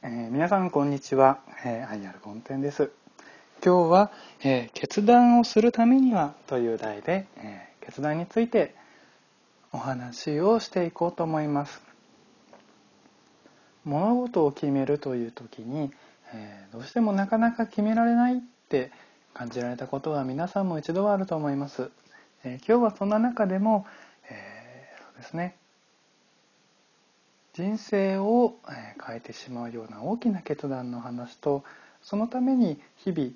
えー、皆さんこんにちは、えー、アイアルゴンテンです。今日は、えー、決断をするためにはという題で、えー、決断についてお話をしていこうと思います。物事を決めるという時に、えー、どうしてもなかなか決められないって感じられたことは皆さんも一度はあると思います、え今日はそんな中でも、えそうですね。人生を変えてしまうような大きな決断の話とそのために日々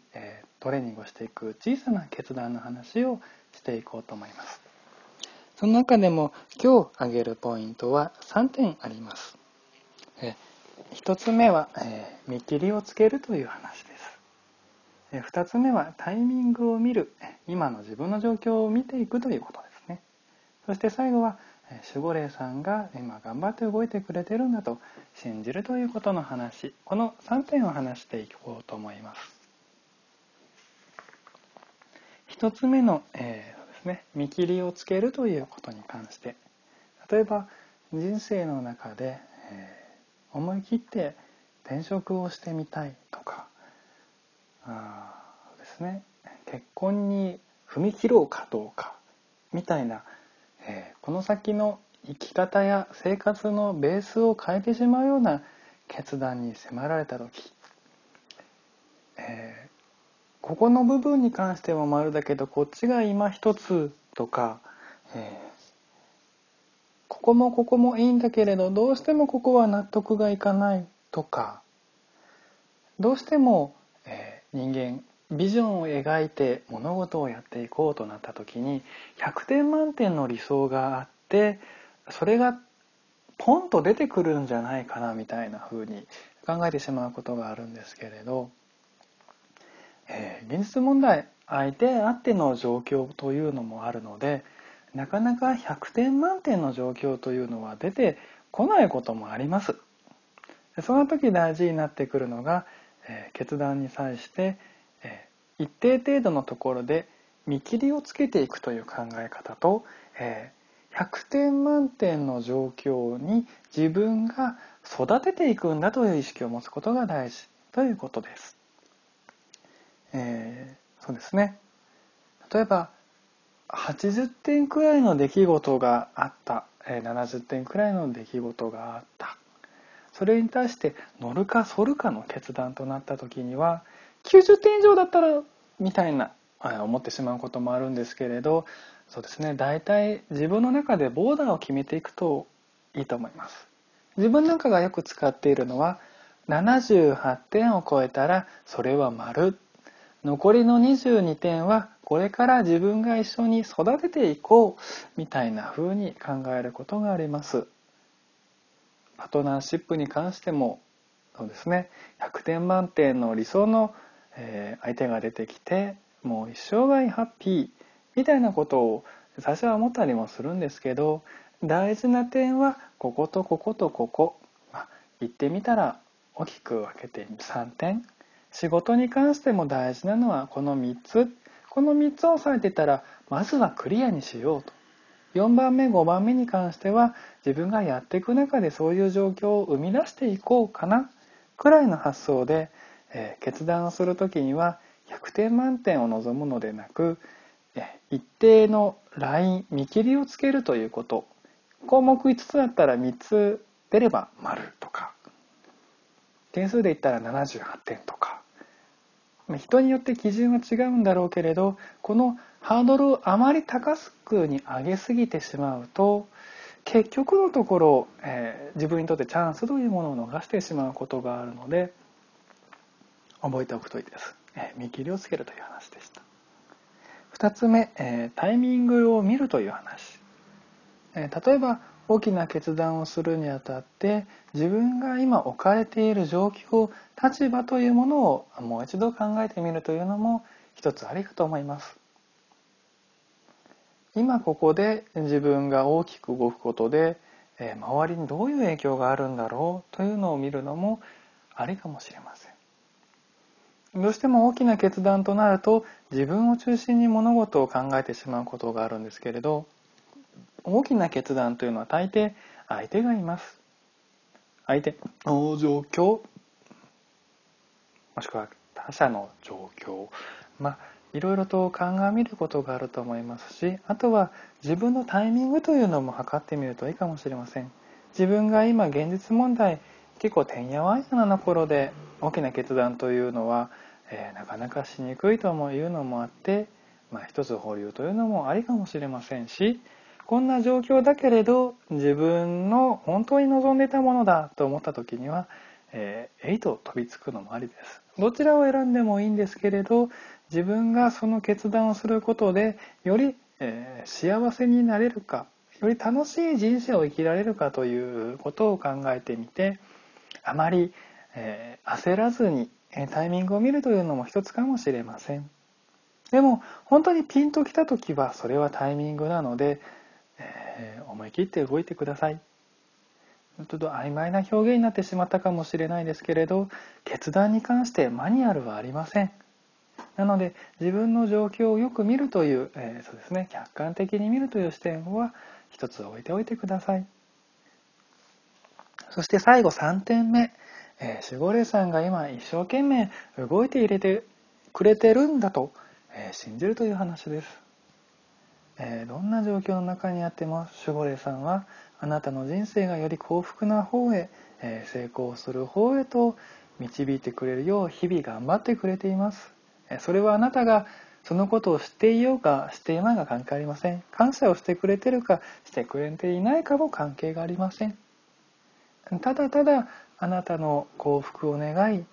トレーニングをしていく小さな決断の話をしていこうと思います。その中でも今日挙げるポイントは3点あります。1つ目は見切りをつけるという話です。2つ目はタイミングを見る。今の自分の状況を見ていくということですね。そして最後は守護霊さんが今頑張って動いてくれてるんだと信じるということの話。この3点を話していこうと思います。1つ目の、えーですね、見切りをつけるということに関して。例えば人生の中で、えー、思い切って転職をしてみたいとか。あですね。結婚に踏み切ろうかどうか。みたいなえこの先の生き方や生活のベースを変えてしまうような決断に迫られた時、えー、ここの部分に関しては丸だけどこっちが今一つとか、えー、ここもここもいいんだけれどどうしてもここは納得がいかないとかどうしても、えー、人間ビジョンを描いて物事をやっていこうとなった時に100点満点の理想があってそれがポンと出てくるんじゃないかなみたいな風に考えてしまうことがあるんですけれど、えー、現実問題相手あっての状況というのもあるのでなかなか100点満点の状況というのは出てこないこともあります。その時大事になってくるのが、えー、決断に際して一定程度のところで見切りをつけていくという考え方と、え100点満点の状況に自分が育てていくんだという意識を持つことが大事ということです。えー、そうですね。例えば80点くらいの出来事があった。え70点くらいの出来事があった。それに対して乗るか反るかの決断となった時には90点以上だったらみたいな思ってしまうこともあるんですけれどそうですね大体自分の中でボーダーを決めていくといいと思います。自分なんかがよく使っているのは78点を超えたらそれは丸。残りの22点はこれから自分が一緒に育てていこうみたいな風に考えることがあります。パートナーシップに関してもそうですね。100点満点の理想のえー、相手が出てきてもう一生涯ハッピーみたいなことを最初は思ったりもするんですけど大事な点はこことこことここ、まあ、言ってみたら大きく分けて3点。仕事に関しても大事なのはこの3つ。この3つを押さえてたらまずはクリアにしようと。4番目5番目に関しては自分がやっていく中でそういう状況を生み出していこうかなくらいの発想でえ決断をする時には100点満点を望むのでなく一定のライン見切りをつけるということ。項目5つだったら3つ出れば丸とか。点数で言ったら78点とか。人によって基準は違うんだろうけれどこのハードルをあまり高くに上げすぎてしまうと結局のところ、えー、自分にとってチャンスというものを逃してしまうことがあるので覚えておくといいです。え見切りをつけるという話でした。2つ目、えタイミングを見るという話。え例えば大きな決断をするにあたって自分が今置かれている状況立場というものをもう一度考えてみるというのも一つありかと思います。今ここで自分が大きく動くことでえ周りにどういう影響があるんだろうというのを見るのもありかもしれません。どうしても大きな決断となると自分を中心に物事を考えてしまうことがあるんですけれど大きな決断というのは大抵相手がいます。相手の状況もしくは他者の状況まあいろいろと鑑みることがあると思いますしあとは自分のタイミングというのも測ってみるといいかもしれません。自分が今現実問題結構てんやわんやな頃で大きな決断というのは、えー、なかなかしにくいともいうのもあって、まあ、一つ保留というのもありかもしれませんしこんな状況だけれど自分の本当に望んでいたものだと思った時には、えー、えいと飛びつくのもありです。どちらを選んでもいいんですけれど自分がその決断をすることでより、えー、幸せになれるかより楽しい人生を生きられるかということを考えてみてあまり、えー、焦らずにえタイミングを見るというのも一つかもしれません。でも本当にピンときた時はそれはタイミングなのでえー、思い切って動いてください。ちょっと曖昧な表現になってしまったかもしれないですけれど決断に関してマニュアルはありません。なので自分の状況をよく見るという、えー、そうですね客観的に見るという視点は一つ置いておいてください。そして最後3点目、えー、守護霊さんが今一生懸命動いて入れてくれてるんだと、えー、信じるという話です。えー、どんな状況の中にあっても守護霊さんはあなたの人生がより幸福な方へ、えー、成功する方へと導いてくれるよう日々頑張ってくれています、えー、それはあなたがそのことを知っていようかしていまいが関係ありません。感謝をしてくれてるかしてくれていないかも関係がありません。ただただあなたの幸福を願い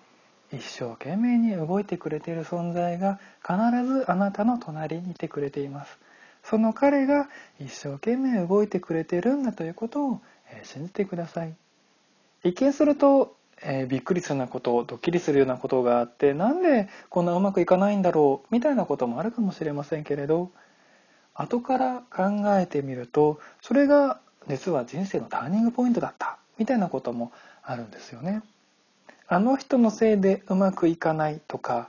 一生懸命に動いてくれている存在が必ずあなたの隣にいてくれています。その彼が一生懸命動いてくれてるんだということを信じてください。一見すると、えー、びっくりするようなことドッキリするようなことがあってなんでこんなうまくいかないんだろうみたいなこともあるかもしれませんけれど後から考えてみるとそれが実は人生のターニングポイントだった。みたいなこともあるんですよね。あの人のせいでうまくいかないとか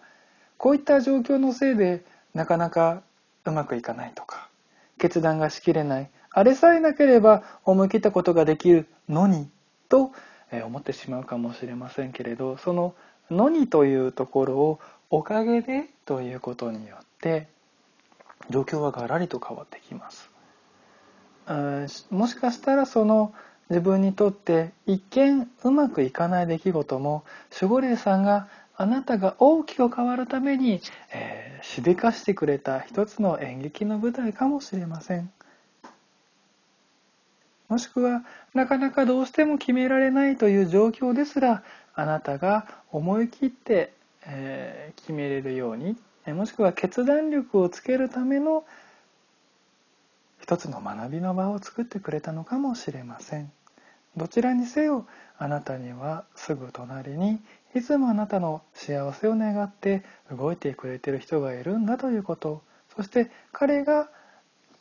こういった状況のせいでなかなかうまくいかないとか決断がしきれないあれさえなければ思い切ったことができるのにと思ってしまうかもしれませんけれどその「のに」というところを「おかげで」ということによって状況はガラリと変わってきます。もしかしたらその自分にとって一見うまくいかない出来事も守護霊さんがあなたが大きく変わるために、えー、しでかしてくれた一つの演劇の舞台かもしれません。もしくはなかなかどうしても決められないという状況ですらあなたが思い切って、えー、決めれるようにもしくは決断力をつけるための一つの学びの場を作ってくれたのかもしれません。どちらにせよあなたにはすぐ隣にいつもあなたの幸せを願って動いてくれてる人がいるんだということそして彼が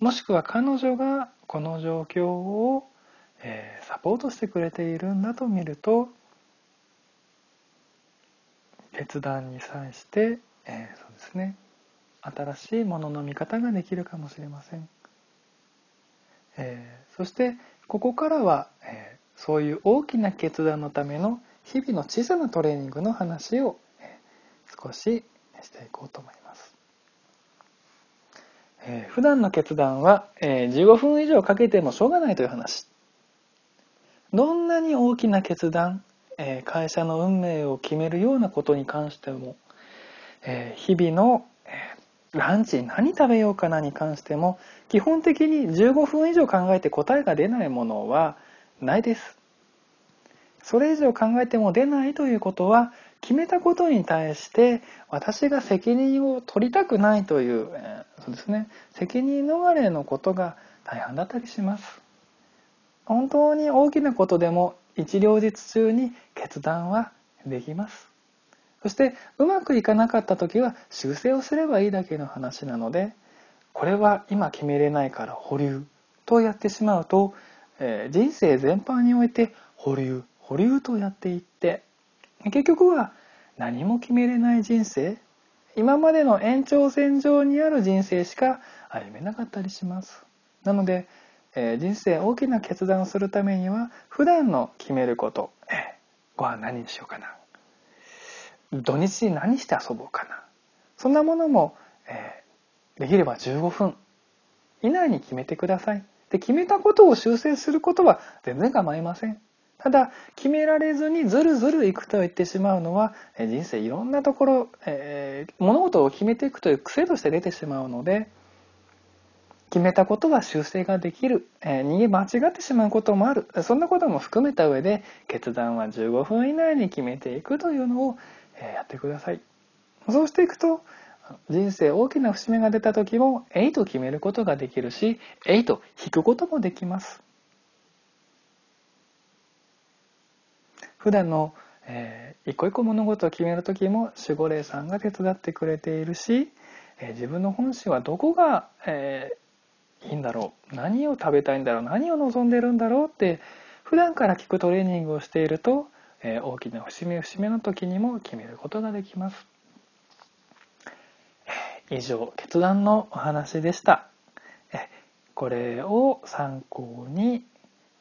もしくは彼女がこの状況を、えー、サポートしてくれているんだと見ると決断に際して、えー、そうですね。新しいものの見方ができるかもしれません、えー、そしてここからは、えそういう大きな決断のための日々の小さなトレーニングの話を少ししていこうと思います。えー、普段の決断は、えー、15分以上かけてもしょうがないという話。どんなに大きな決断、えー、会社の運命を決めるようなことに関しても、え日々の、えランチ何食べようかなに関しても基本的に15分以上考えて答えが出ないものはないです。それ以上考えても出ないということは決めたことに対して私が責任を取りたくないという、えそうですね。責任逃れのことが大半だったりします。本当に大きなことでも一両日中に決断はできます。そしてうまくいかなかった時は修正をすればいいだけの話なのでこれは今決めれないから保留とやってしまうと、えー、人生全般において保留保留とやっていって結局は何も決めれない人生今までの延長線上にある人生しか歩めなかったりします。なので、えー、人生大きな決断をするためには普段の決めること、えー、ご飯何にしようかな。土日に何して遊ぼうかな。そんなものも、えー、できれば15分以内に決めてください。で決めたことを修正することは全然構いません。ただ決められずにずるずるいくと言ってしまうのは人生いろんなところ、えー、物事を決めていくという癖として出てしまうので決めたことは修正ができる、えー、逃げ間違ってしまうこともある。そんなことも含めた上で決断は15分以内に決めていくというのを、えー、やってください。そうしていくと人生大きな節目が出た時も「えい」と決めることができるし「えい」と引くこともできます。普段の、えー、一個一個物事を決める時も守護霊さんが手伝ってくれているし、えー、自分の本心はどこが、えー、いいんだろう。何を食べたいんだろう。何を望んでるんだろうって普段から聞くトレーニングをしていると、えー、大きな節目節目の時にも決めることができます。以上決断のお話でした。これを参考に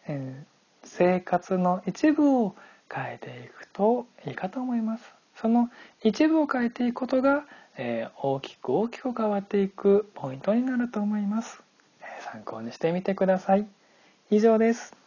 え生活の一部を変えていくといいかと思います。その一部を変えていくことが、えー、大きく大きく変わっていくポイントになると思います。えー、参考にしてみてください。以上です。